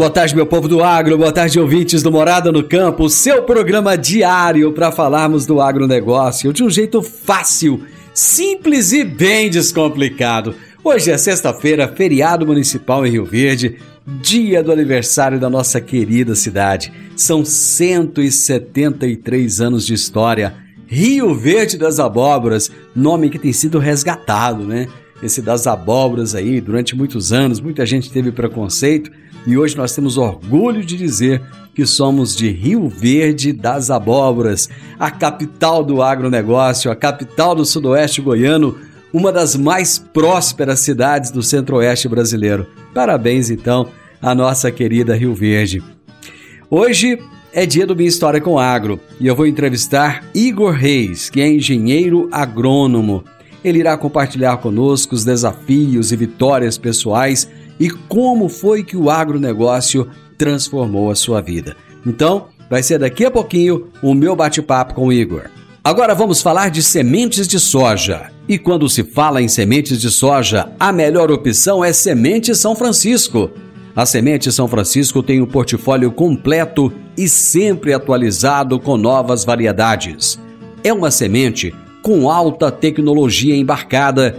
Boa tarde, meu povo do agro, boa tarde, ouvintes do Morada no Campo, seu programa diário para falarmos do agronegócio de um jeito fácil, simples e bem descomplicado. Hoje é sexta-feira, feriado municipal em Rio Verde, dia do aniversário da nossa querida cidade. São 173 anos de história. Rio Verde das Abóboras, nome que tem sido resgatado, né? Esse das abóboras aí, durante muitos anos, muita gente teve preconceito e hoje nós temos orgulho de dizer que somos de Rio Verde das Abóboras, a capital do agronegócio, a capital do sudoeste goiano, uma das mais prósperas cidades do centro-oeste brasileiro. Parabéns então à nossa querida Rio Verde. Hoje é dia do Minha História com Agro e eu vou entrevistar Igor Reis, que é engenheiro agrônomo. Ele irá compartilhar conosco os desafios e vitórias pessoais e como foi que o agronegócio transformou a sua vida. Então, vai ser daqui a pouquinho o meu bate-papo com o Igor. Agora vamos falar de sementes de soja. E quando se fala em sementes de soja, a melhor opção é Semente São Francisco. A Semente São Francisco tem um portfólio completo e sempre atualizado com novas variedades. É uma semente com alta tecnologia embarcada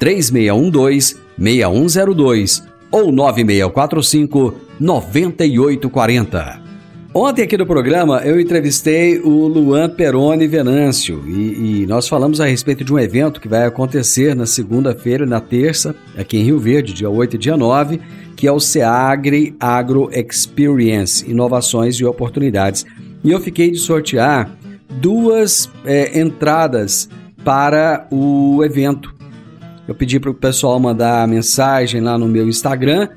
3612-6102 ou 9645 9840. Ontem aqui no programa eu entrevistei o Luan Peroni Venâncio e, e, nós falamos a respeito de um evento que vai acontecer na segunda-feira e na terça, aqui em Rio Verde, dia 8 e dia 9, que é o SEAGRE Agro Experience, Inovações e Oportunidades. E eu fiquei de sortear duas é, entradas para o evento. Eu pedi para o pessoal mandar mensagem lá no meu Instagram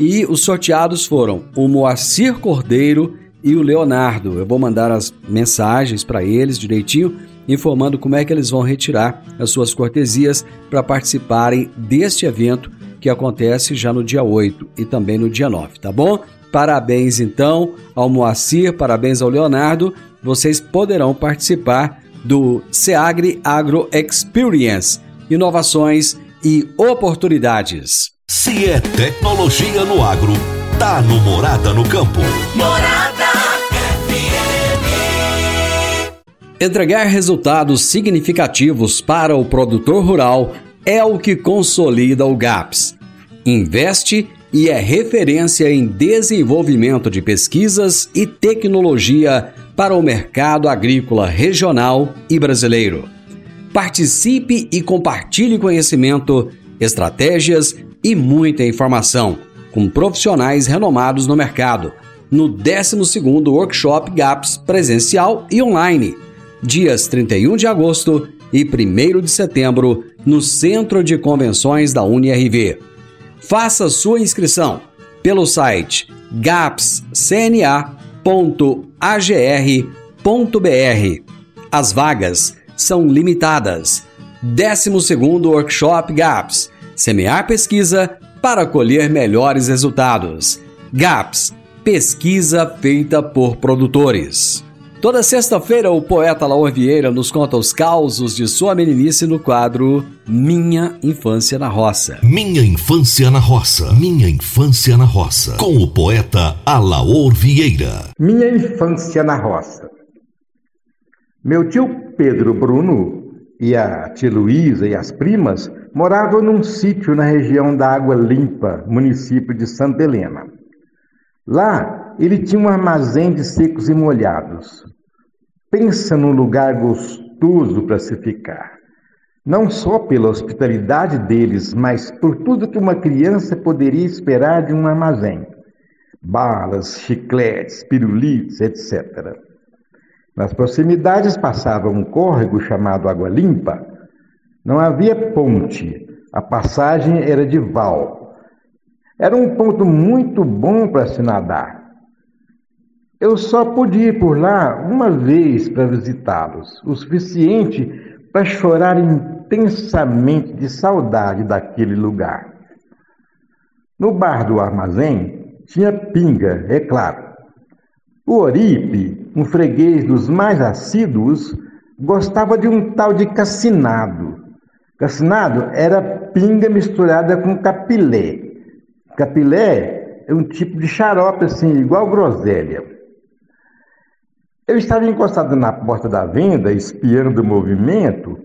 e os sorteados foram o Moacir Cordeiro e o Leonardo. Eu vou mandar as mensagens para eles direitinho, informando como é que eles vão retirar as suas cortesias para participarem deste evento que acontece já no dia 8 e também no dia 9, tá bom? Parabéns então ao Moacir, parabéns ao Leonardo. Vocês poderão participar do Seagre Agro Experience. Inovações e oportunidades. Se é tecnologia no agro, tá no Morada no Campo. Morada FM. Entregar resultados significativos para o produtor rural é o que consolida o GAPS. Investe e é referência em desenvolvimento de pesquisas e tecnologia para o mercado agrícola regional e brasileiro. Participe e compartilhe conhecimento, estratégias e muita informação com profissionais renomados no mercado no 12º Workshop GAPS presencial e online, dias 31 de agosto e 1 de setembro, no Centro de Convenções da UniRV. Faça sua inscrição pelo site gapscna.agr.br. As vagas são limitadas. 12º Workshop GAPS Semear pesquisa para colher melhores resultados. GAPS Pesquisa feita por produtores. Toda sexta-feira, o poeta Laor Vieira nos conta os causos de sua meninice no quadro Minha Infância na Roça. Minha Infância na Roça. Minha Infância na Roça. Com o poeta Alaor Vieira. Minha Infância na Roça. Meu tio Pedro Bruno e a tia Luísa e as primas moravam num sítio na região da Água Limpa, município de Santa Helena. Lá ele tinha um armazém de secos e molhados. Pensa num lugar gostoso para se ficar. Não só pela hospitalidade deles, mas por tudo que uma criança poderia esperar de um armazém: balas, chicletes, pirulitos, etc. Nas proximidades passava um córrego chamado Água Limpa. Não havia ponte, a passagem era de val era um ponto muito bom para se nadar. Eu só podia ir por lá uma vez para visitá-los, o suficiente para chorar intensamente de saudade daquele lugar. No bar do armazém tinha pinga, é claro. O Oripe, um freguês dos mais assíduos, gostava de um tal de cassinado. Cassinado era pinga misturada com capilé. Capilé é um tipo de xarope assim, igual groselha. Eu estava encostado na porta da venda, espiando o movimento.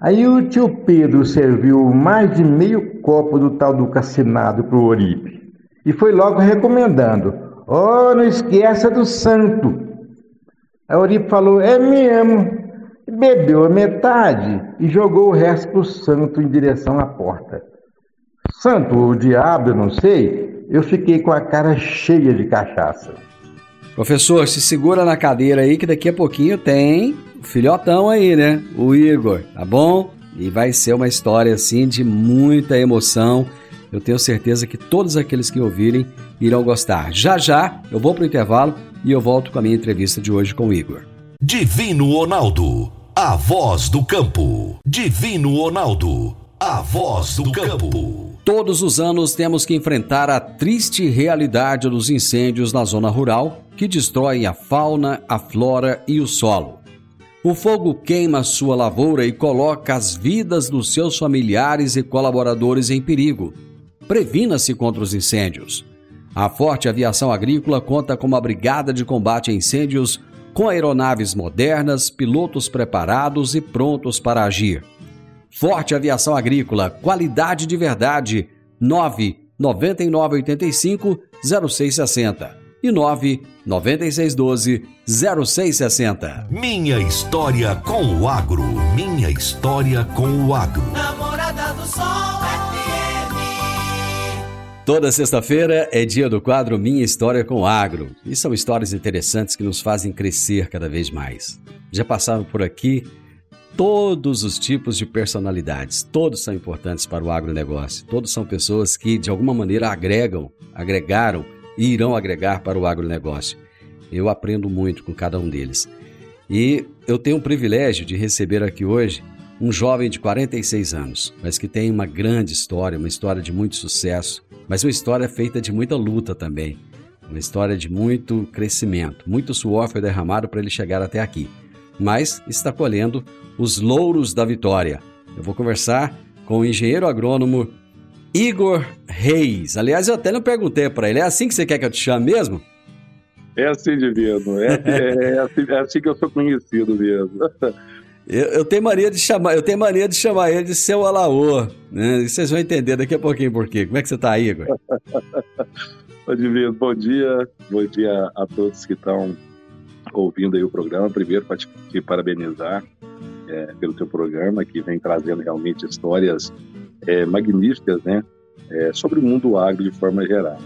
Aí o tio Pedro serviu mais de meio copo do tal do cassinado para o Oripe. E foi logo recomendando: Oh, não esqueça do santo. A Oripe falou: É mesmo. Bebeu a metade e jogou o resto para o santo em direção à porta. Santo, o diabo, eu não sei, eu fiquei com a cara cheia de cachaça. Professor, se segura na cadeira aí que daqui a pouquinho tem o filhotão aí, né? O Igor, tá bom? E vai ser uma história assim de muita emoção. Eu tenho certeza que todos aqueles que ouvirem irão gostar. Já já eu vou pro intervalo e eu volto com a minha entrevista de hoje com o Igor. Divino Ronaldo, a voz do campo. Divino Ronaldo, a voz do campo. Todos os anos temos que enfrentar a triste realidade dos incêndios na zona rural que destroem a fauna, a flora e o solo. O fogo queima sua lavoura e coloca as vidas dos seus familiares e colaboradores em perigo. Previna-se contra os incêndios. A Forte Aviação Agrícola conta com uma brigada de combate a incêndios com aeronaves modernas, pilotos preparados e prontos para agir. Forte Aviação Agrícola, qualidade de verdade. 9 9985 0660 e 9 9612 0660. Minha história com o agro. Minha história com o agro. Namorada do Sol. Toda sexta-feira é dia do quadro Minha História com o Agro. E são histórias interessantes que nos fazem crescer cada vez mais. Já passaram por aqui todos os tipos de personalidades. Todos são importantes para o agronegócio. Todos são pessoas que, de alguma maneira, agregam, agregaram e irão agregar para o agronegócio. Eu aprendo muito com cada um deles. E eu tenho o privilégio de receber aqui hoje um jovem de 46 anos, mas que tem uma grande história, uma história de muito sucesso, mas uma história feita de muita luta também. Uma história de muito crescimento. Muito suor foi derramado para ele chegar até aqui mas está colhendo os louros da vitória. Eu vou conversar com o engenheiro agrônomo Igor Reis. Aliás, eu até não perguntei para ele, é assim que você quer que eu te chame mesmo? É assim, Divino. É, é, é, assim, é assim que eu sou conhecido mesmo. Eu, eu, tenho mania de chamar, eu tenho mania de chamar ele de seu Alaô, né? E vocês vão entender daqui a pouquinho por quê. Como é que você está, Igor? Divino, bom dia. Bom dia a todos que estão ouvindo aí o programa. Primeiro, para te, te parabenizar é, pelo teu programa, que vem trazendo realmente histórias é, magníficas, né? É, sobre o mundo agro de forma geral.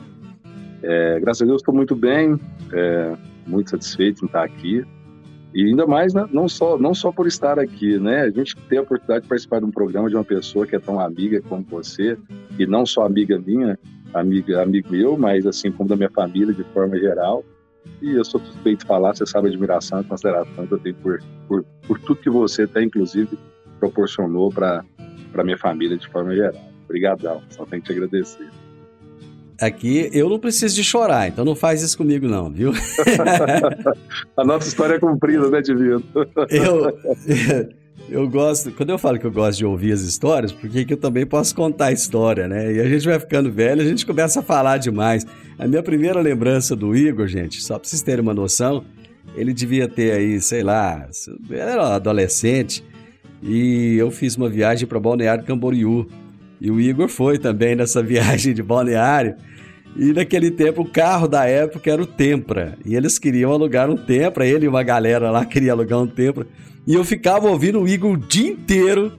É, graças a Deus estou muito bem, é, muito satisfeito em estar aqui. E ainda mais, né, não, só, não só por estar aqui, né? A gente ter a oportunidade de participar de um programa de uma pessoa que é tão amiga como você, e não só amiga minha, amiga, amigo meu, mas assim como da minha família de forma geral. E eu sou suspeito de falar, você sabe a admiração e consideração que eu tenho por, por, por tudo que você até, inclusive, proporcionou para a minha família de forma geral. Obrigadão, só tenho que te agradecer. Aqui eu não preciso de chorar, então não faz isso comigo não, viu? a nossa história é cumprida, né, Divino? eu, eu gosto, quando eu falo que eu gosto de ouvir as histórias, porque que eu também posso contar a história, né? E a gente vai ficando velho, a gente começa a falar demais. A minha primeira lembrança do Igor, gente, só para vocês terem uma noção, ele devia ter aí, sei lá, era adolescente, e eu fiz uma viagem para Balneário Camboriú. E o Igor foi também nessa viagem de balneário. E naquele tempo o carro da época era o Tempra. E eles queriam alugar um Tempra, ele e uma galera lá queria alugar um Tempra. E eu ficava ouvindo o Igor o dia inteiro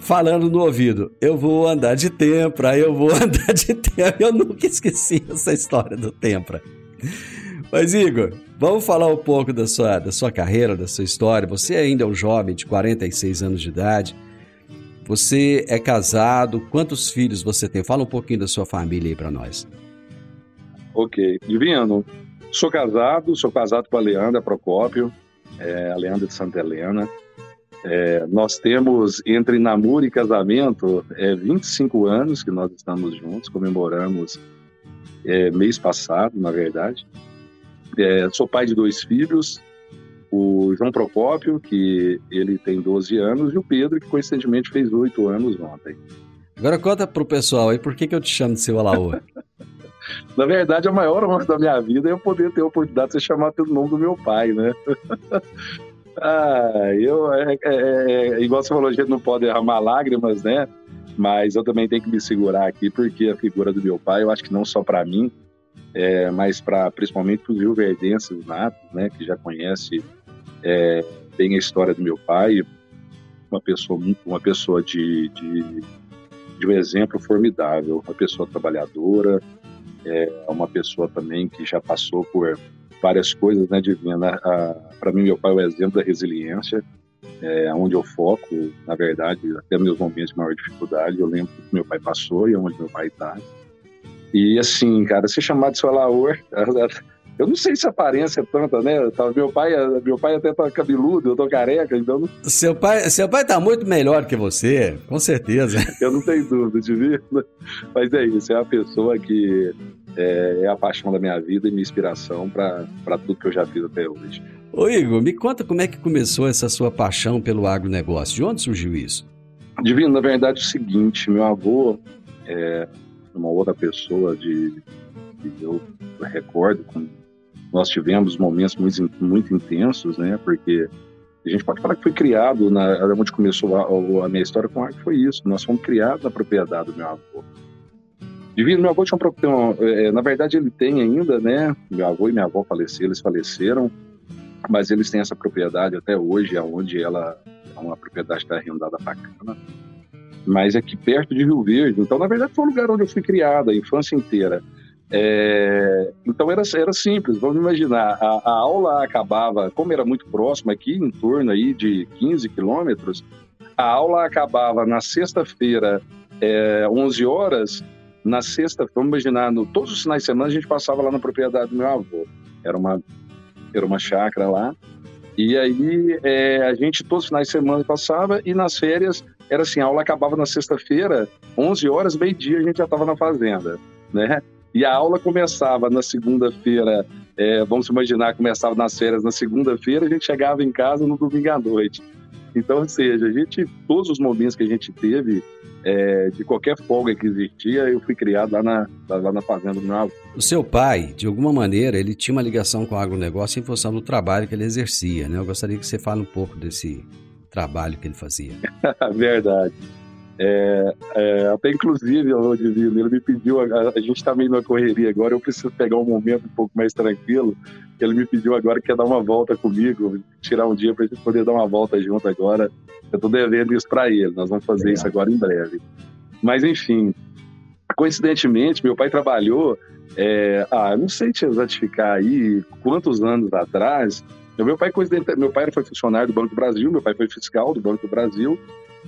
falando no ouvido: Eu vou andar de Tempra, eu vou andar de Tempra. Eu nunca esqueci essa história do Tempra. Mas, Igor, vamos falar um pouco da sua, da sua carreira, da sua história. Você ainda é um jovem de 46 anos de idade. Você é casado? Quantos filhos você tem? Fala um pouquinho da sua família aí para nós. Ok. Divino, sou casado, sou casado com a Leandra Procópio, é, a Leandra de Santa Helena. É, nós temos, entre namoro e casamento, é, 25 anos que nós estamos juntos, comemoramos é, mês passado, na verdade. É, sou pai de dois filhos, o João Procópio, que ele tem 12 anos, e o Pedro, que coincidentemente fez 8 anos ontem. Agora conta pro pessoal aí por que, que eu te chamo de seu Alaô. Na verdade, a maior honra da minha vida é eu poder ter a oportunidade de ser chamado pelo nome do meu pai, né? ah, eu, é, é, é, igual você falou, a gente não pode derramar lágrimas, né? Mas eu também tenho que me segurar aqui, porque a figura do meu pai, eu acho que não só para mim, é, mas para principalmente para os rioverdenses natos, né? Que já conhece é, bem a história do meu pai, uma pessoa, uma pessoa de, de, de um exemplo formidável, uma pessoa trabalhadora, é uma pessoa também que já passou por várias coisas, né, Divina? Para mim, meu pai é o exemplo da resiliência, é, onde eu foco, na verdade, até meus momentos de maior dificuldade, eu lembro que meu pai passou e onde meu pai está. E assim, cara, se chamar de seu Laor, eu não sei se a aparência é tanta, né? Meu pai, meu pai até tá cabeludo, eu tô careca, então. Seu pai, seu pai tá muito melhor que você, com certeza. eu não tenho dúvida de vir. Mas é isso, é a pessoa que é, é a paixão da minha vida e minha inspiração para tudo que eu já fiz até hoje. Ô Igor, me conta como é que começou essa sua paixão pelo agronegócio. De onde surgiu isso? Divino, na verdade é o seguinte, meu avô é uma outra pessoa de, de eu recordo com nós tivemos momentos muito, muito intensos, né? Porque a gente pode falar que foi criado, na, onde começou a, a minha história com arte foi isso. Nós fomos criados na propriedade do meu avô. Divino, meu avô tinha um é, na verdade ele tem ainda, né? Meu avô e minha avó faleceram, eles faleceram, mas eles têm essa propriedade até hoje, aonde ela é uma propriedade que está arrendada bacana. Mas é aqui perto de Rio Verde. Então, na verdade, foi o lugar onde eu fui criada a infância inteira. É, então era, era simples, vamos imaginar, a, a, aula acabava, como era muito próximo aqui, em torno aí de 15 quilômetros, a aula acabava na sexta-feira, é, 11 horas, na sexta, vamos imaginar, no, todos os finais de semana a gente passava lá na propriedade do meu avô, era uma, era uma chácara lá, e aí é, a gente todos os finais de semana passava, e nas férias era assim, a aula acabava na sexta-feira, 11 horas, meio-dia a gente já estava na fazenda, né? E a aula começava na segunda-feira, é, vamos imaginar, começava nas férias na segunda-feira, a gente chegava em casa no domingo à noite. Então, ou seja, a gente, todos os momentos que a gente teve, é, de qualquer folga que existia, eu fui criado lá na, lá na fazenda do meu avô. O seu pai, de alguma maneira, ele tinha uma ligação com o agronegócio em função do trabalho que ele exercia, né? Eu gostaria que você fale um pouco desse trabalho que ele fazia. Verdade. É, é, até inclusive, o Divino, ele me pediu, a, a gente está meio na correria agora, eu preciso pegar um momento um pouco mais tranquilo. Ele me pediu agora que quer dar uma volta comigo, tirar um dia para gente poder dar uma volta junto agora. Eu estou devendo isso para ele, nós vamos fazer isso agora em breve. Mas enfim, coincidentemente, meu pai trabalhou, é, ah, não sei te exatificar aí quantos anos atrás. Meu pai, meu pai foi funcionário do Banco do Brasil, meu pai foi fiscal do Banco do Brasil,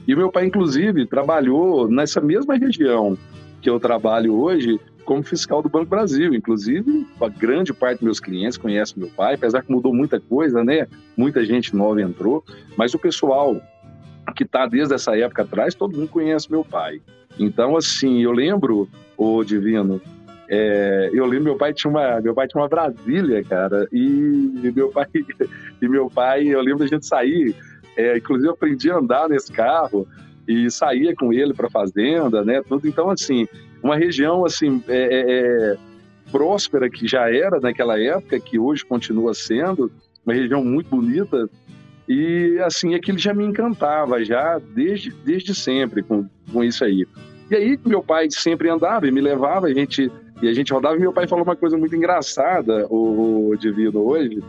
e meu pai, inclusive, trabalhou nessa mesma região que eu trabalho hoje como fiscal do Banco Brasil. Inclusive, a grande parte dos meus clientes conhece meu pai, apesar que mudou muita coisa, né? Muita gente nova entrou, mas o pessoal que está desde essa época atrás, todo mundo conhece meu pai. Então, assim, eu lembro, o Divino, é, eu lembro meu pai tinha uma meu pai tinha uma Brasília, cara, e meu pai e meu pai, eu lembro da gente sair é, inclusive, eu aprendi a andar nesse carro e saía com ele para fazenda, né? Tudo. Então, assim, uma região assim é, é, é, próspera que já era naquela época, que hoje continua sendo uma região muito bonita. E assim, aquilo já me encantava, já desde, desde sempre com, com isso aí. E aí, meu pai sempre andava e me levava, a gente, e a gente rodava. E meu pai falou uma coisa muito engraçada, o, o Divino, hoje.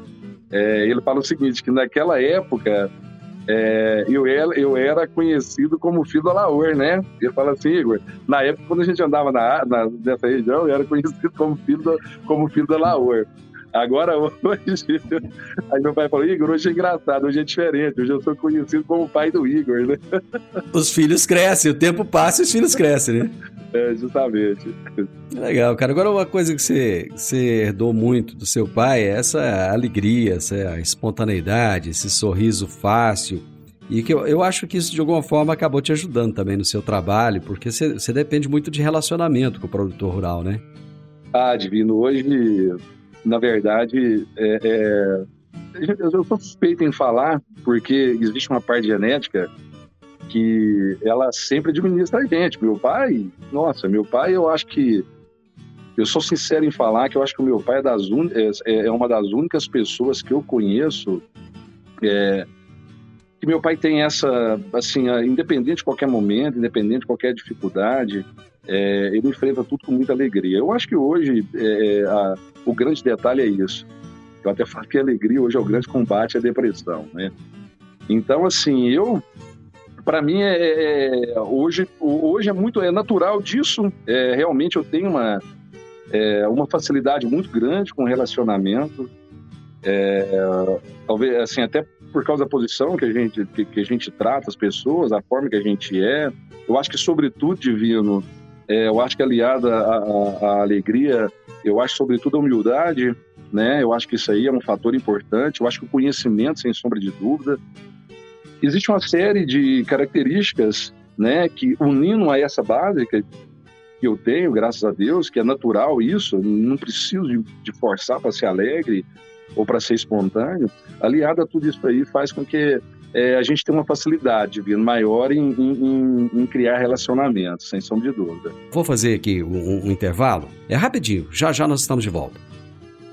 É, ele fala o seguinte: que naquela época é, eu, era, eu era conhecido como filho da Laor, né? Ele fala assim, Igor, na época quando a gente andava na, na, nessa região, eu era conhecido como filho, da, como filho da Laor. Agora, hoje, aí meu pai falou, Igor, hoje é engraçado, hoje é diferente, hoje eu sou conhecido como pai do Igor, né? Os filhos crescem, o tempo passa e os filhos crescem, né? É, justamente. Legal, cara. Agora, uma coisa que você, que você herdou muito do seu pai é essa alegria, essa espontaneidade, esse sorriso fácil. E que eu, eu acho que isso, de alguma forma, acabou te ajudando também no seu trabalho, porque você, você depende muito de relacionamento com o produtor rural, né? Ah, Divino, hoje, na verdade, é, é, eu sou suspeito em falar, porque existe uma parte genética que ela sempre administra a gente. Meu pai, nossa, meu pai, eu acho que eu sou sincero em falar que eu acho que o meu pai é, das un... é, é uma das únicas pessoas que eu conheço é, que meu pai tem essa, assim, independente de qualquer momento, independente de qualquer dificuldade, é, ele enfrenta tudo com muita alegria. Eu acho que hoje é, é a, o grande detalhe é isso. Eu até falo que a alegria hoje é o grande combate à depressão, né? Então, assim, eu para mim é, é, é, hoje hoje é muito é natural disso é, realmente eu tenho uma é, uma facilidade muito grande com relacionamento é, talvez assim até por causa da posição que a gente que, que, a gente trata as pessoas a forma que a gente é eu acho que sobretudo divino é, eu acho que aliada à, alegria eu acho sobretudo a humildade né? Eu acho que isso aí é um fator importante. Eu acho que o conhecimento sem sombra de dúvida. Existe uma série de características né, que unindo a essa básica que eu tenho, graças a Deus, que é natural isso, não preciso de, de forçar para ser alegre ou para ser espontâneo, aliado a tudo isso aí faz com que é, a gente tenha uma facilidade vindo maior em, em, em, criar relacionamentos, sem sombra de dúvida. Vou fazer aqui um, um intervalo, é rapidinho, já já nós estamos de volta.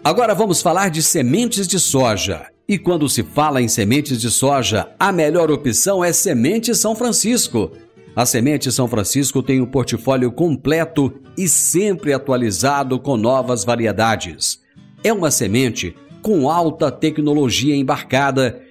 Agora vamos falar de sementes de soja. E quando se fala em sementes de soja, a melhor opção é Semente São Francisco. A Semente São Francisco tem um portfólio completo e sempre atualizado com novas variedades. É uma semente com alta tecnologia embarcada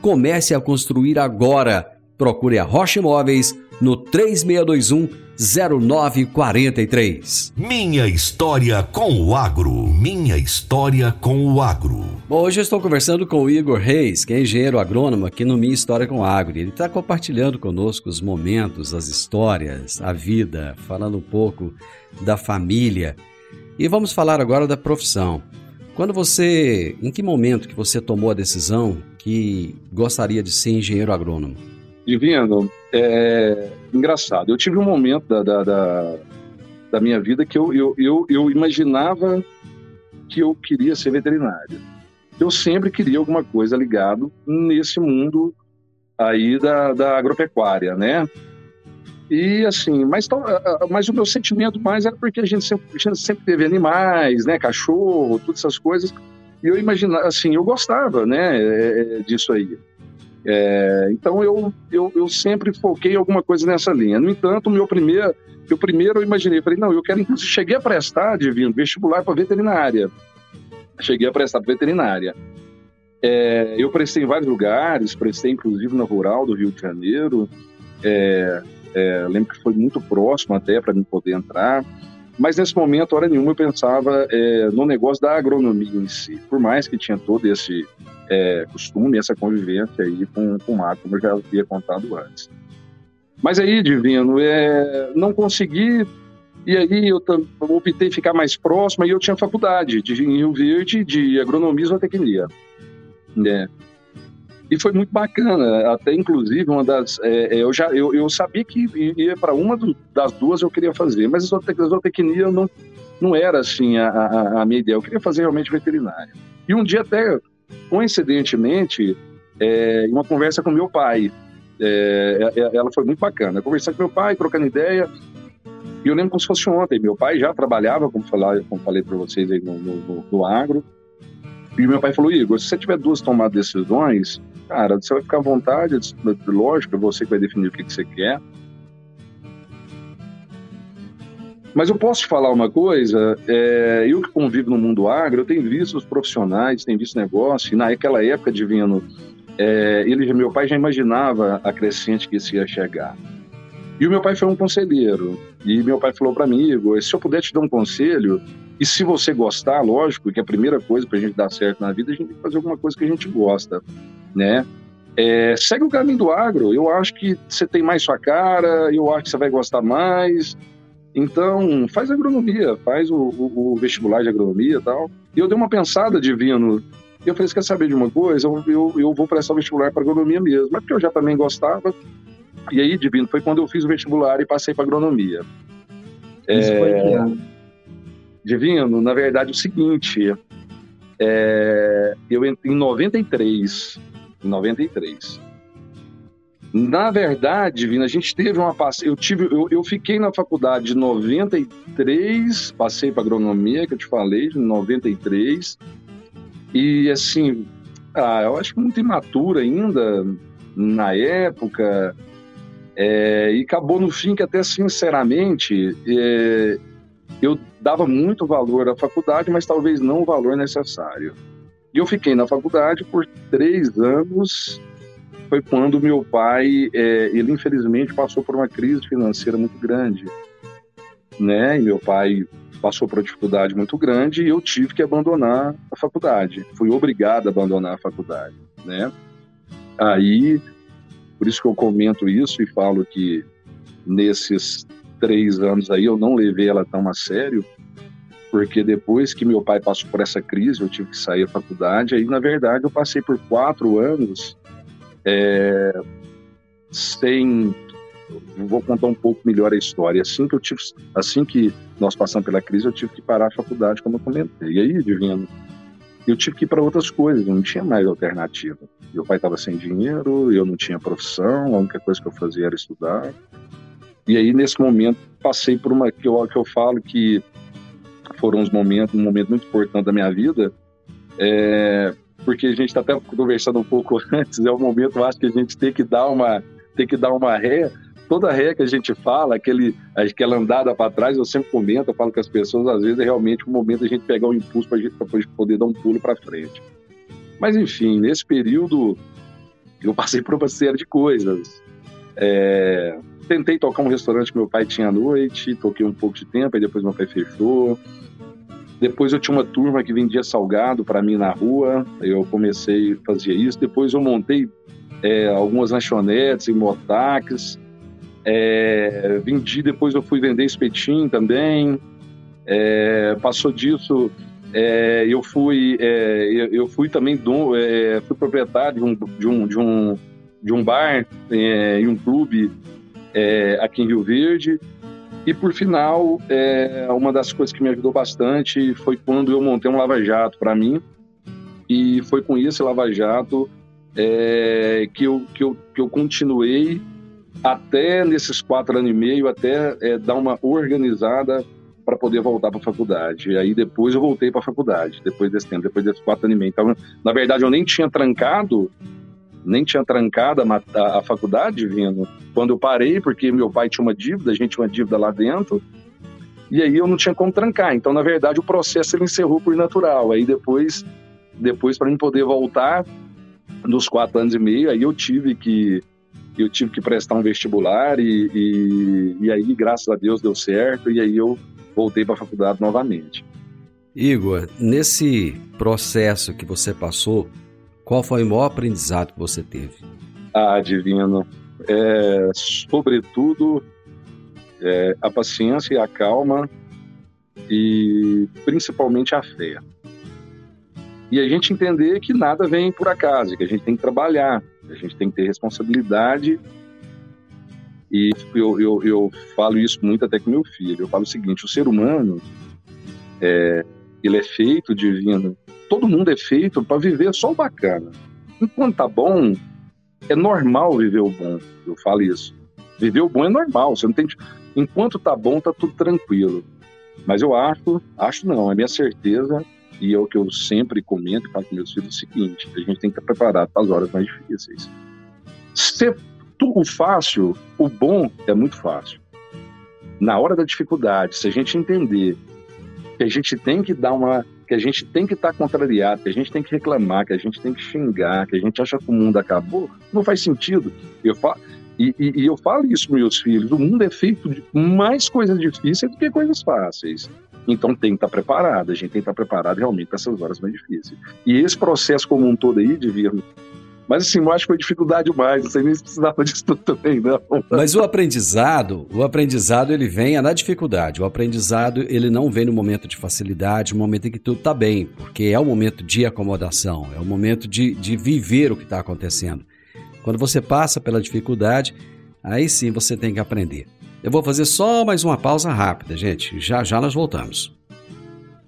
Comece a construir agora. procure a Rocha Imóveis no 3621 0943. Minha história com o agro. Minha história com o agro. Bom, hoje eu estou conversando com o Igor Reis, que é engenheiro agrônomo aqui no Minha História com o Agro. Ele está compartilhando conosco os momentos, as histórias, a vida, falando um pouco da família. E vamos falar agora da profissão. Quando você, em que momento que você tomou a decisão que gostaria de ser engenheiro agrônomo? Divino, é engraçado. Eu tive um momento da, da, da, da minha vida que eu, eu, eu, eu, imaginava que eu queria ser veterinário. Eu sempre queria alguma coisa ligado nesse mundo aí da, da agropecuária, né? E assim, mas, mas o meu sentimento mais era porque a gente sempre, a gente sempre teve animais, né? Cachorro, todas essas coisas. E eu imaginava, assim, eu gostava, né? É, disso aí. É, então eu, eu, eu, sempre foquei alguma coisa nessa linha. No entanto, meu primeiro, eu primeiro eu imaginei, falei, não, eu quero inclusive cheguei a prestar, divino, vestibular para veterinária. Cheguei a prestar para veterinária. É, eu prestei em vários lugares, prestei inclusive na Rural do Rio de Janeiro. É, é lembro que foi muito próximo até para mim poder entrar. Mas nesse momento, hora nenhuma, eu pensava é, no negócio da agronomia em si. Por mais que tinha todo esse é, costume, essa convivência aí com, com o mar, como eu já havia contado antes. Mas aí, Divino, é, não consegui, e aí eu, eu optei ficar mais próximo, e eu tinha faculdade de, Rio Verde de agronomia e zootecnia. Né? E foi muito bacana, até inclusive uma das. É, é eu já eu, eu sabia que ia para uma do, das duas eu queria fazer, mas zootecnia não, não era assim a, a, a minha ideia, eu queria fazer realmente veterinária. E um dia até coincidentemente, é, uma conversa com meu pai. É, é, ela foi muito bacana. Conversando com meu pai, trocando ideia. E eu lembro como se fosse ontem. Meu pai já trabalhava, como, falar, como falei para vocês aí no, no, no, agro. E meu pai falou: Igor, se você tiver duas tomadas de decisões, cara, você vai ficar à vontade. Lógico, é você que vai definir o que, que você quer. Mas eu posso te falar uma coisa, é, eu que convivo no mundo agro, eu tenho visto os profissionais, tenho visto negócio, e naquela época, Divino, é, ele, meu pai já imaginava a crescente que isso ia chegar. E o meu pai foi um conselheiro, e meu pai falou para mim, Igor, se eu puder te dar um conselho, e se você gostar, lógico, que a primeira coisa para a gente dar certo na vida, a gente tem que fazer alguma coisa que a gente gosta, né? É, segue o caminho do agro, eu acho que você tem mais sua cara, eu acho que você vai gostar mais, então, faz agronomia, faz o, o, o vestibular de agronomia e tal. E eu dei uma pensada, Divino, eu falei, você quer saber de uma coisa? Eu, eu, eu vou prestar o vestibular para agronomia mesmo. Mas porque eu já também gostava. E aí, Divino, foi quando eu fiz o vestibular e passei para agronomia. Isso é... foi que ano? Divino, na verdade, é o seguinte, é... eu entrei em 93, em 93. Na verdade, Vina, a gente teve uma eu tive eu, eu fiquei na faculdade de 93, passei para agronomia que eu te falei, de 93. E assim, ah, eu acho muito imatura ainda na época. É, e acabou no fim que até sinceramente é, eu dava muito valor à faculdade, mas talvez não o valor necessário. E eu fiquei na faculdade por três anos foi quando meu pai, é, ele infelizmente passou por uma crise financeira muito grande, né? E meu pai passou por uma dificuldade muito grande e eu tive que abandonar a faculdade. Fui obrigado a abandonar a faculdade, né? Aí, por isso que eu comento isso e falo que nesses três anos aí eu não levei ela tão a sério, porque depois que meu pai passou por essa crise, eu tive que sair da faculdade. Aí, na verdade, eu passei por quatro anos é, sem vou contar um pouco melhor a história. Assim que eu tive, assim que nós passamos pela crise, eu tive que parar a faculdade, como eu comentei. E aí, divino, eu tive que ir para outras coisas, não tinha mais alternativa. Meu pai estava sem dinheiro, eu não tinha profissão, a única coisa que eu fazia era estudar. E aí, nesse momento, passei por uma que eu, que eu falo que foram uns momentos, um momento muito importante da minha vida. É, porque a gente está até conversando um pouco antes, é o momento, eu acho que a gente tem que dar uma, tem que dar uma ré. Toda ré que a gente fala, aquele, aquela andada para trás, eu sempre comento, eu falo com as pessoas, às vezes é realmente o momento a gente pegar um impulso para a gente poder dar um pulo para frente. Mas enfim, nesse período eu passei por uma série de coisas. É, tentei tocar um restaurante que meu pai tinha à noite, toquei um pouco de tempo, aí depois meu pai fechou. Depois eu tinha uma turma que vendia salgado para mim na rua, eu comecei a fazer isso. Depois eu montei é, algumas lanchonetes e motaques. É, vendi, depois eu fui vender espetinho também. É, passou disso, é, eu fui é, eu fui também do, é, fui proprietário de um, de um, de um, de um bar é, e um clube é, aqui em Rio Verde. E por final, é, uma das coisas que me ajudou bastante foi quando eu montei um lava-jato para mim. E foi com esse lava-jato é, que, eu, que, eu, que eu continuei até nesses quatro anos e meio, até é, dar uma organizada para poder voltar para a faculdade. E aí depois eu voltei para a faculdade, depois desse tempo, depois desses quatro anos e meio. Então, na verdade, eu nem tinha trancado nem tinha trancado a, a, faculdade vindo. Quando eu parei, porque meu pai tinha uma dívida, a gente tinha uma dívida lá dentro, e aí eu não tinha como trancar. Então, na verdade, o processo ele encerrou por natural. Aí depois, depois para mim poder voltar, nos quatro anos e meio, aí eu tive que eu tive que prestar um vestibular e, e, e aí, graças a Deus, deu certo e aí eu voltei para a faculdade novamente. Igor, nesse processo que você passou, qual foi o maior aprendizado que você teve? Ah, divino. É, sobretudo, é, a paciência e a calma e principalmente a fé. E a gente entender que nada vem por acaso, que a gente tem que trabalhar, a gente tem que ter responsabilidade. E eu, eu, eu falo isso muito até com meu filho. Eu falo o seguinte: o ser humano, é, ele é feito divino todo mundo é feito para viver só o bacana. Enquanto tá bom, é normal viver o bom. Eu falo isso. Viver o bom é normal. Você não tem. Enquanto tá bom, tá tudo tranquilo. Mas eu acho, acho não, é minha certeza e é o que eu sempre comento falo com meus filhos o seguinte: a gente tem que estar preparado para as horas mais difíceis. Se tudo fácil, o bom é muito fácil. Na hora da dificuldade, se a gente entender que a gente tem que dar uma que a gente tem que estar tá contrariado, que a gente tem que reclamar, que a gente tem que xingar, que a gente acha que o mundo acabou, não faz sentido. Eu falo, e, e, e eu falo isso para meus filhos: o mundo é feito de mais coisas difíceis do que coisas fáceis. Então tem que estar tá preparado, a gente tem que estar tá preparado realmente para essas horas mais difíceis. E esse processo como um todo aí, de vir mas assim, eu acho que foi dificuldade mais, não sei nem se precisava disso também, não. Mas o aprendizado, o aprendizado ele vem na dificuldade. O aprendizado ele não vem no momento de facilidade, no momento em que tudo está bem, porque é o momento de acomodação, é o momento de, de viver o que está acontecendo. Quando você passa pela dificuldade, aí sim você tem que aprender. Eu vou fazer só mais uma pausa rápida, gente. Já já nós voltamos.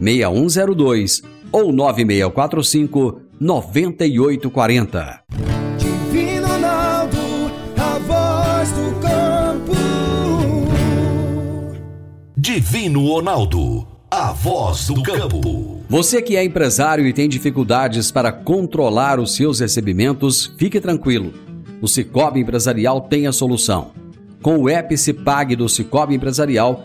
3612-6102 ou 9645 9840. Divino Ronaldo, a voz do campo. Divino Ronaldo, a voz do campo. Você que é empresário e tem dificuldades para controlar os seus recebimentos, fique tranquilo. O Cicobi Empresarial tem a solução. Com o Epicipag do Cicobi Empresarial,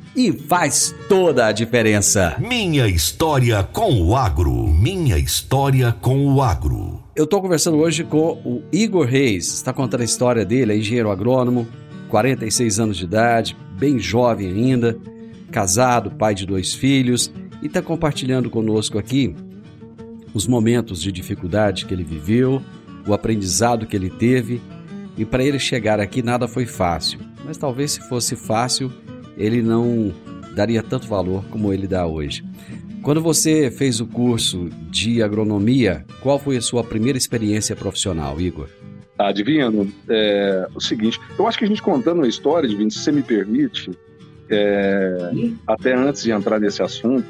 e faz toda a diferença. Minha história com o agro. Minha história com o agro. Eu estou conversando hoje com o Igor Reis, está contando a história dele, é engenheiro agrônomo, 46 anos de idade, bem jovem ainda, casado, pai de dois filhos, e está compartilhando conosco aqui os momentos de dificuldade que ele viveu, o aprendizado que ele teve, e para ele chegar aqui nada foi fácil, mas talvez se fosse fácil, ele não daria tanto valor como ele dá hoje. Quando você fez o curso de agronomia, qual foi a sua primeira experiência profissional, Igor? Ah, Divino, é o seguinte, eu acho que a gente contando a história, se você me permite, é, até antes de entrar nesse assunto,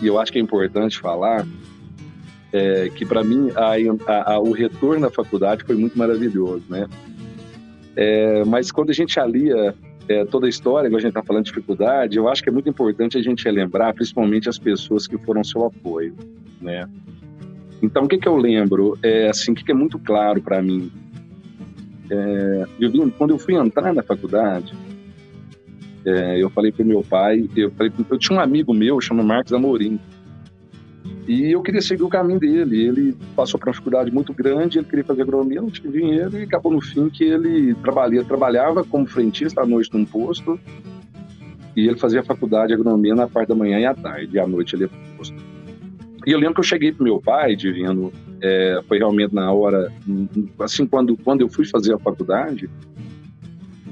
e eu acho que é importante falar, é, que para mim a, a, a, o retorno à faculdade foi muito maravilhoso, né? É, mas quando a gente alia é, toda a história, quando a gente está falando de dificuldade, eu acho que é muito importante a gente lembrar, principalmente as pessoas que foram seu apoio, né? Então, o que, que eu lembro? É, assim, o que, que é muito claro para mim? É, eu vim, quando eu fui entrar na faculdade, é, eu falei para meu pai, eu, falei, eu tinha um amigo meu, chama Marcos Amorim, e eu queria seguir o caminho dele. Ele passou por uma dificuldade muito grande, ele queria fazer agronomia, não tinha dinheiro, e acabou no fim que ele trabalhava, trabalhava como frentista à noite num posto, e ele fazia faculdade de agronomia na parte da manhã e à tarde, e à noite ele ia para o posto. E eu lembro que eu cheguei pro meu pai, Divino, é, foi realmente na hora, assim, quando, quando eu fui fazer a faculdade,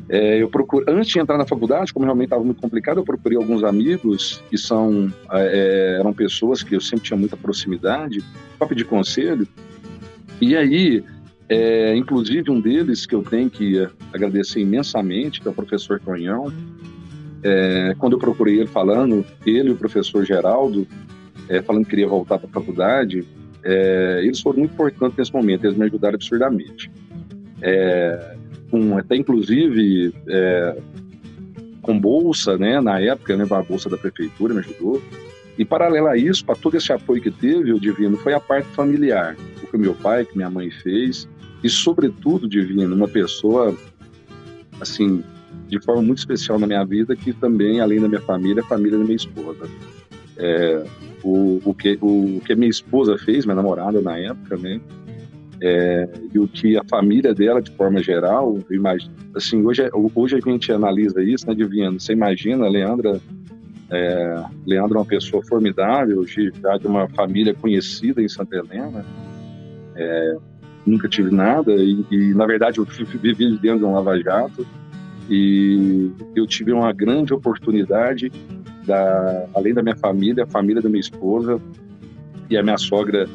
é, eu procuro, antes de entrar na faculdade, como realmente estava muito complicado, eu procurei alguns amigos que são é, eram pessoas que eu sempre tinha muita proximidade para pedir conselho. E aí, é, inclusive um deles que eu tenho que agradecer imensamente, que é o professor Tonhão, é, quando eu procurei ele falando, ele e o professor Geraldo, é, falando que queria voltar para a faculdade, é, eles foram muito importantes nesse momento, eles me ajudaram absurdamente. Com até inclusive é, com bolsa, né, na época, né, a bolsa da prefeitura me ajudou. E paralelo a isso, para todo esse apoio que teve, o Divino, foi a parte familiar, o que meu pai, que minha mãe fez, e sobretudo, Divino, uma pessoa, assim, de forma muito especial na minha vida, que também, além da minha família, é a família da minha esposa. É, o, o, que, o, o que minha esposa fez, minha namorada na época, né, é, e o que a família dela, de forma geral, imagino, assim, hoje, é, hoje a gente analisa isso, né, Divino? Você imagina, Leandra, é, é uma pessoa formidável, já de uma família conhecida em Santa Helena, é, nunca tive nada, e, e, na verdade eu vivi dentro de um lava-jato, e eu tive uma grande oportunidade, da, além da minha família, a família da minha esposa, e a minha sogra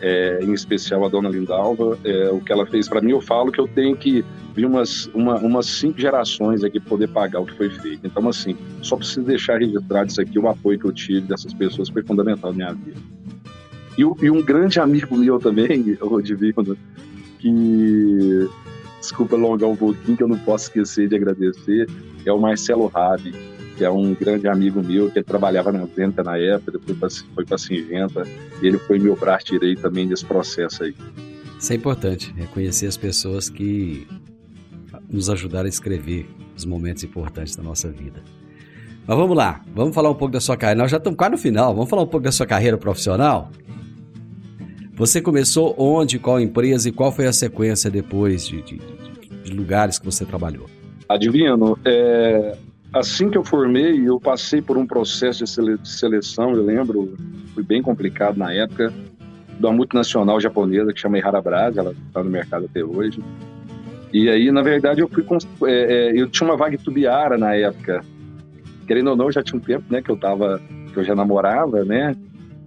é, em especial a dona Lindalva, é, o que ela fez para mim, eu falo que eu tenho que vir umas, uma, umas cinco gerações aqui para poder pagar o que foi feito. Então, assim, só preciso deixar registrado isso aqui, o apoio que eu tive dessas pessoas foi fundamental na minha vida. E, e um grande amigo meu também, o Divindo, que, desculpa alongar um pouquinho, que eu não posso esquecer de agradecer, é o Marcelo Rabi que é um grande amigo meu, que trabalhava na Venta na época, depois foi para a Singenta, e ele foi meu braço direito também nesse processo aí. Isso é importante, reconhecer as pessoas que nos ajudaram a escrever os momentos importantes da nossa vida. Mas vamos lá, vamos falar um pouco da sua carreira. Nós já estamos quase no final, vamos falar um pouco da sua carreira profissional? Você começou onde, qual empresa e qual foi a sequência depois de, de, de lugares que você trabalhou? Adivinhando, é, Assim que eu formei, eu passei por um processo de seleção, eu lembro, foi bem complicado na época, de uma multinacional japonesa que chama Harabras, ela está no mercado até hoje. E aí, na verdade, eu fui é, é, eu tinha uma vaga tubiara na época. Querendo ou não, já tinha um tempo, né, que eu tava, que eu já namorava, né?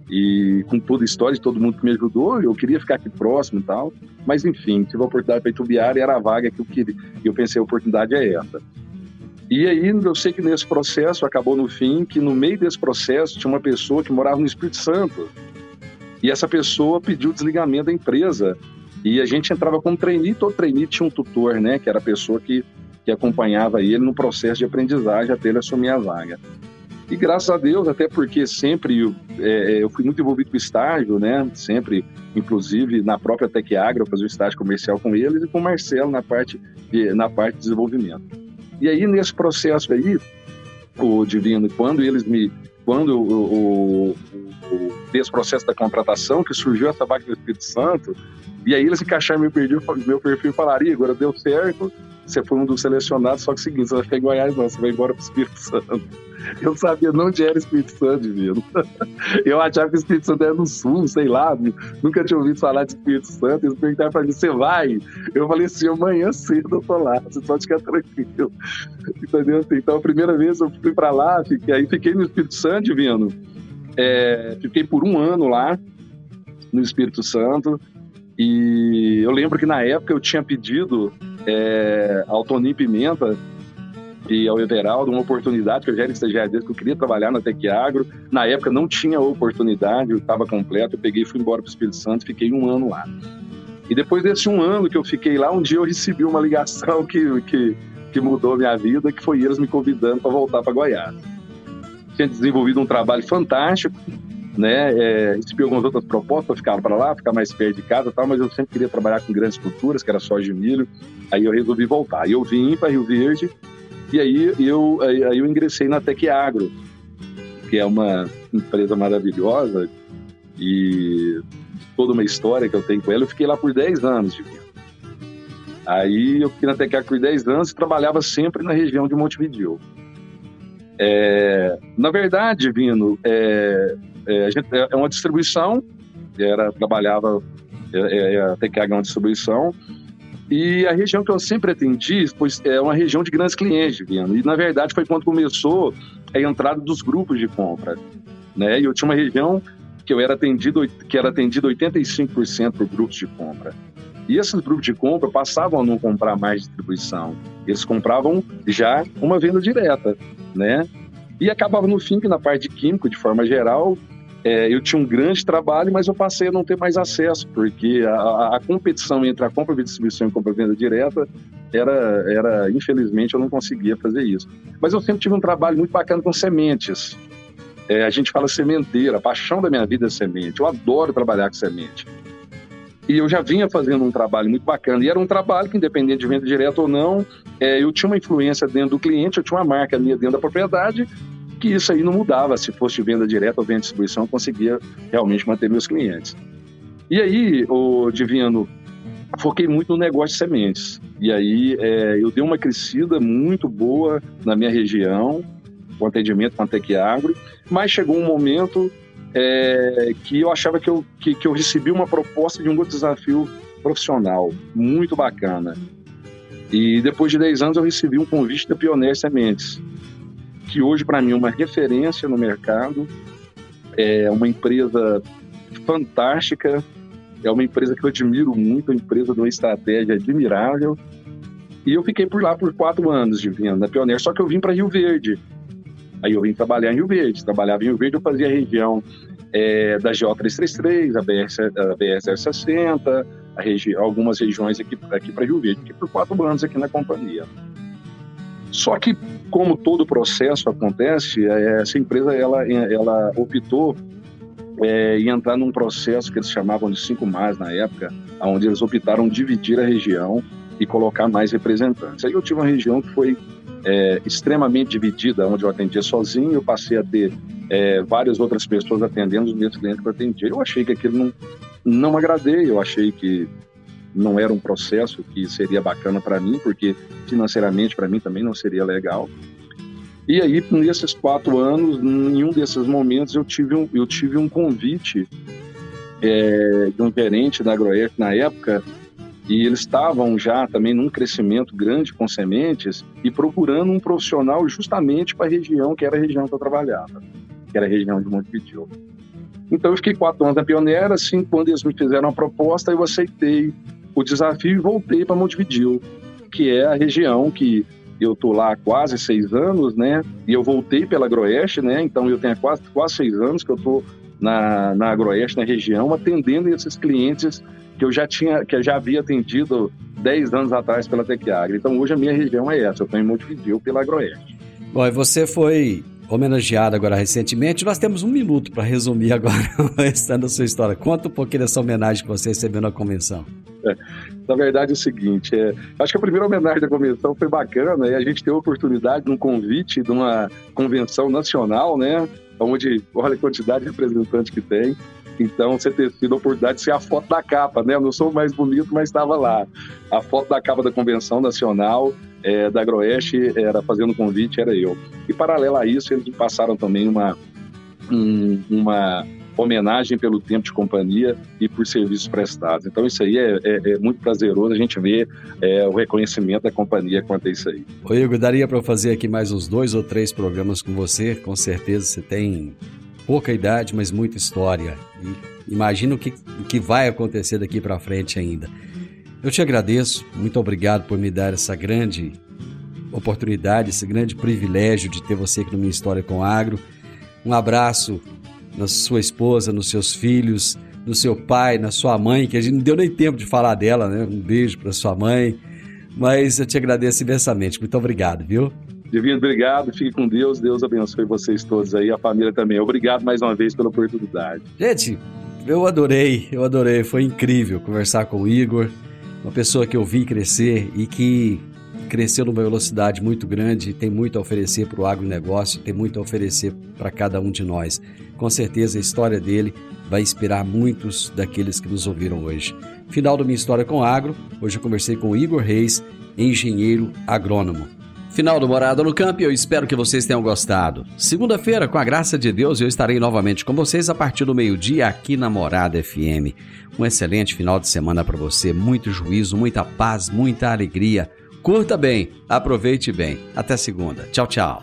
E com toda a história de todo mundo que me ajudou, eu queria ficar aqui próximo e tal. Mas enfim, tive a oportunidade para tubiar e era a vaga que eu queria. E eu pensei, a oportunidade é essa. E aí eu sei que nesse processo acabou no fim que no meio desse processo tinha uma pessoa que morava no Espírito Santo. E essa pessoa pediu desligamento da empresa. E a gente entrava como trainee, todo trainee tinha um tutor, né, que era a pessoa que, que acompanhava ele no processo de aprendizagem até ele assumir a vaga. E graças a Deus, até porque sempre eu, é, eu fui muito envolvido com estágio, né? Sempre, inclusive na própria Tec Agro, eu fazia o estágio comercial com eles e com o Marcelo na parte na parte de desenvolvimento. E aí, nesse processo aí, o Divino, quando eles me. Quando o, desse processo da contratação, que surgiu essa vaga do Espírito Santo, e aí eles encaixaram meu perfil, meu perfil falaram, agora deu certo, você foi um dos selecionados, só que é o seguinte, você vai ficar em Goiás não, você vai embora pro Espírito Santo. Eu sabia não onde era Espírito Santo, divino. Eu achava que o Espírito Santo era no sul, sei lá, nunca tinha ouvido falar de Espírito Santo. Eles perguntaram pra mim, você vai? Eu falei assim, amanhã cedo eu tô lá, você pode ficar tranquilo. Entendeu? Então, a primeira vez eu fui pra lá, fiquei, aí fiquei no Espírito Santo, divino. É, fiquei por um ano lá, no Espírito Santo. E eu lembro que na época eu tinha pedido é, ao Toninho Pimenta e ao Everaldo uma oportunidade, que eu já era estagiário dele, que eu queria trabalhar na Tecagro. Na época não tinha oportunidade, eu estava completo, eu peguei e fui embora para o Espírito Santo, fiquei um ano lá. E depois desse um ano que eu fiquei lá, um dia eu recebi uma ligação que, que, que mudou minha vida, que foi eles me convidando para voltar para Goiás. Tinha desenvolvido um trabalho fantástico, né? É, recebi algumas outras propostas para ficar para lá, ficar mais perto de casa tal, mas eu sempre queria trabalhar com grandes culturas, que era soja e milho. Aí eu resolvi voltar. Eu vim para Rio Verde e aí eu, aí eu ingressei na Tec Agro, que é uma empresa maravilhosa e toda uma história que eu tenho com ela. Eu fiquei lá por 10 anos de. Aí eu fiquei na Tec Agro por 10 anos e trabalhava sempre na região de Montevideo. É, na verdade, Vino, é, é, gente, é uma distribuição, era, trabalhava, é, é, a Tec Agro é uma distribuição, e a região que eu sempre atendi pois, é uma região de grandes clientes, Viano. E, na verdade, foi quando começou a entrada dos grupos de compra. Né? E eu tinha uma região que eu era atendido, que era atendido 85% por grupos de compra. E esses grupos de compra passavam a não comprar mais distribuição. Eles compravam já uma venda direta, né? E acabava no fim que na parte de químico, de forma geral, é, eu tinha um grande trabalho, mas eu passei a não ter mais acesso, porque a, a competição entre a compra de distribuição e compra venda direta era, era, infelizmente, eu não conseguia fazer isso. Mas eu sempre tive um trabalho muito bacana com sementes. É, a gente fala sementeira, a paixão da minha vida é semente. Eu adoro trabalhar com semente. E eu já vinha fazendo um trabalho muito bacana. E era um trabalho que, independente de venda direta ou não, é, eu tinha uma influência dentro do cliente, eu tinha uma marca minha dentro da propriedade que isso aí não mudava. Se fosse venda direta ou venda de distribuição, eu conseguia realmente manter meus clientes. E aí, o Divino, foquei muito no negócio de sementes. E aí é, eu dei uma crescida muito boa na minha região, com atendimento com a Tequiagro, mas chegou um momento é, que eu achava que eu, que, que eu recebi uma proposta de um outro desafio profissional, muito bacana. E depois de 10 anos eu recebi um convite da Pioneer Sementes, que hoje para mim é uma referência no mercado, é uma empresa fantástica, é uma empresa que eu admiro muito, uma empresa de uma estratégia admirável. E eu fiquei por lá por quatro anos de venda na Pioneer, só que eu vim para Rio Verde. Aí eu vim trabalhar em Rio Verde. Trabalhava em Rio Verde, eu fazia a região é, da GO333, a BS, a BS 60, a regi algumas regiões aqui, aqui para Rio Verde. Fiquei por quatro anos aqui na companhia. Só que, como todo processo acontece, é, essa empresa ela, ela optou é, em entrar num processo que eles chamavam de cinco mais na época, onde eles optaram dividir a região e colocar mais representantes. Aí eu tive uma região que foi é, extremamente dividida, onde eu atendia sozinho, eu passei a ter é, várias outras pessoas atendendo os meus clientes que eu atendia. Eu achei que aquilo não, não agradei, eu achei que não era um processo que seria bacana para mim, porque financeiramente para mim também não seria legal. E aí, nesses quatro anos, em um desses momentos, eu tive um, eu tive um convite é, de um gerente da Agroef na época, e eles estavam já também num crescimento grande com sementes e procurando um profissional justamente para a região que era a região que eu trabalhava, que era a região de Montevideo. Então eu fiquei quatro anos na Pioneira, assim, quando eles me fizeram a proposta, eu aceitei o desafio e voltei para Montevideo, que é a região que eu tô lá há quase seis anos, né? E eu voltei pela Agroeste, né? Então eu tenho quase, quase seis anos que eu tô na, na Agroeste, na região, atendendo esses clientes que eu já tinha, que eu já havia atendido dez anos atrás pela Tecagri. Então hoje a minha região é essa, eu estou em Montevideo pela Agroeste. Bom, e você foi homenageado agora recentemente. Nós temos um minuto para resumir agora o restante da sua história. Conta um pouquinho dessa homenagem que você recebeu na convenção. É, na verdade é o seguinte, é, acho que a primeira homenagem da convenção foi bacana e a gente teve a oportunidade de um convite de uma convenção nacional, né, onde, olha a quantidade de representante que tem. Então, você ter tido a oportunidade de ser a foto da capa, né? Eu não sou mais bonito, mas estava lá. A foto da capa da Convenção Nacional é, da Agroeste era fazendo convite, era eu. E, paralelo a isso, eles passaram também uma, um, uma homenagem pelo tempo de companhia e por serviços prestados. Então isso aí é, é, é muito prazeroso a gente ver é, o reconhecimento da companhia quanto a isso aí. Ô Igor, daria para fazer aqui mais uns dois ou três programas com você, com certeza você tem pouca idade, mas muita história. E imagina o que, o que vai acontecer daqui para frente ainda. Eu te agradeço, muito obrigado por me dar essa grande oportunidade, esse grande privilégio de ter você aqui no Minha História com Agro. Um abraço na sua esposa, nos seus filhos, no seu pai, na sua mãe, que a gente não deu nem tempo de falar dela, né? Um beijo para sua mãe. Mas eu te agradeço imensamente. Muito obrigado, viu? Divino, obrigado. Fique com Deus. Deus abençoe vocês todos aí, a família também. Obrigado mais uma vez pela oportunidade. Gente, eu adorei, eu adorei. Foi incrível conversar com o Igor, uma pessoa que eu vi crescer e que cresceu numa velocidade muito grande, tem muito a oferecer para o agronegócio, tem muito a oferecer para cada um de nós. Com certeza a história dele vai inspirar muitos daqueles que nos ouviram hoje. Final da minha história com agro, hoje eu conversei com o Igor Reis, engenheiro agrônomo. Final do Morada no Campo, eu espero que vocês tenham gostado. Segunda-feira, com a graça de Deus, eu estarei novamente com vocês a partir do meio-dia aqui na Morada FM. Um excelente final de semana para você, muito juízo, muita paz, muita alegria. Curta bem, aproveite bem. Até segunda. Tchau, tchau.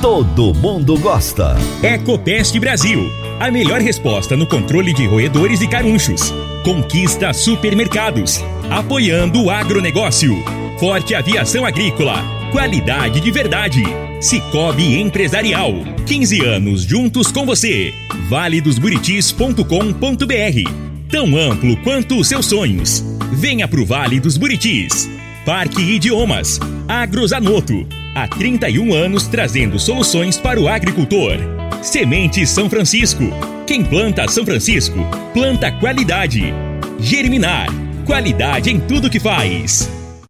Todo mundo gosta. Ecopest Brasil. A melhor resposta no controle de roedores e carunchos. Conquista supermercados. Apoiando o agronegócio. Forte aviação agrícola. Qualidade de verdade. Cicobi Empresarial. 15 anos juntos com você. valedosburitis.com.br tão amplo quanto os seus sonhos. Venha pro Vale dos Buritis. Parque Idiomas. Agrozanoto. Há 31 anos trazendo soluções para o agricultor. Semente São Francisco. Quem planta São Francisco, planta qualidade. Germinar. Qualidade em tudo que faz.